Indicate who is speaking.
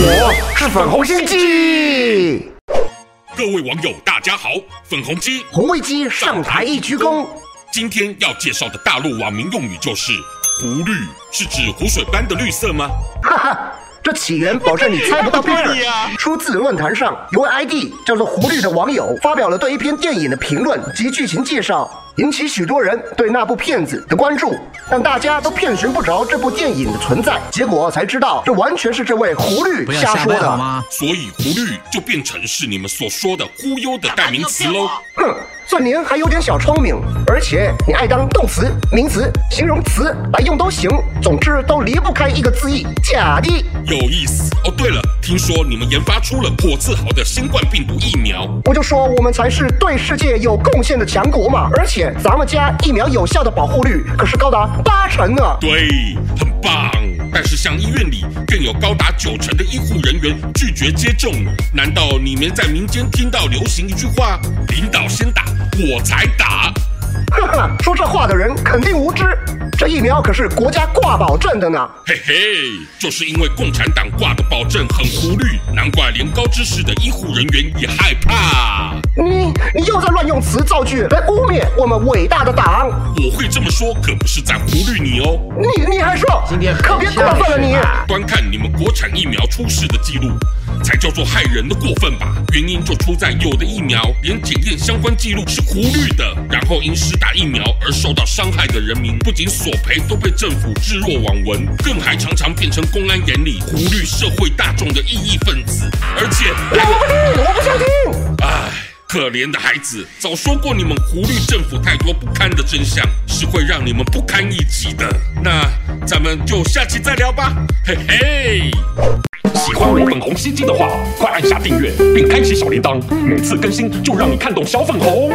Speaker 1: 我是粉红心鸡。
Speaker 2: 各位网友，大家好，粉红鸡
Speaker 1: 红卫鸡上台一鞠躬。
Speaker 2: 今天要介绍的大陆网民用语就是“湖绿”，是指湖水般的绿色吗？
Speaker 1: 哈哈。这起源保证你猜不到边儿，出自论坛上有位 ID 叫做“狐绿”的网友发表了对一篇电影的评论及剧情介绍，引起许多人对那部片子的关注，但大家都遍寻不着这部电影的存在，结果才知道这完全是这位狐狸瞎说的？
Speaker 2: 所以“狐狸”就变成是你们所说的忽悠的代名词喽？
Speaker 1: 哼！算您还有点小聪明，而且你爱当动词、名词、形容词来用都行，总之都离不开一个字义“假的”。
Speaker 2: 有意思哦。对了，听说你们研发出了颇自豪的新冠病毒疫苗，
Speaker 1: 我就说我们才是对世界有贡献的强国嘛！而且咱们家疫苗有效的保护率可是高达八成呢。
Speaker 2: 对，很棒。但是像医院里更有高达九成的医护人员拒绝接种，难道你们在民间听到流行一句话：领导先打？我才打！
Speaker 1: 哈哈，说这话的人肯定无知。这疫苗可是国家挂保证的呢。
Speaker 2: 嘿嘿，就是因为共产党挂的保证很糊绿，难怪连高知识的医护人员也害怕。
Speaker 1: 你你又在乱用词造句来污蔑我们伟大的党。
Speaker 2: 我会这么说，可不是在糊绿你哦。
Speaker 1: 你你还说？今天可别过分了你。
Speaker 2: 观看你们国产疫苗出事的记录。才叫做害人的过分吧？原因就出在有的疫苗连检验相关记录是忽略的，然后因施打疫苗而受到伤害的人民，不仅索赔都被政府置若罔闻，更还常常变成公安眼里忽略社会大众的异议分子。而且，可怜的孩子，早说过你们狐狸政府太多不堪的真相，是会让你们不堪一击的。那咱们就下期再聊吧，嘿嘿。喜欢我粉红心机的话，快按下订阅并开启小铃铛，每次更新就让你看懂小粉红。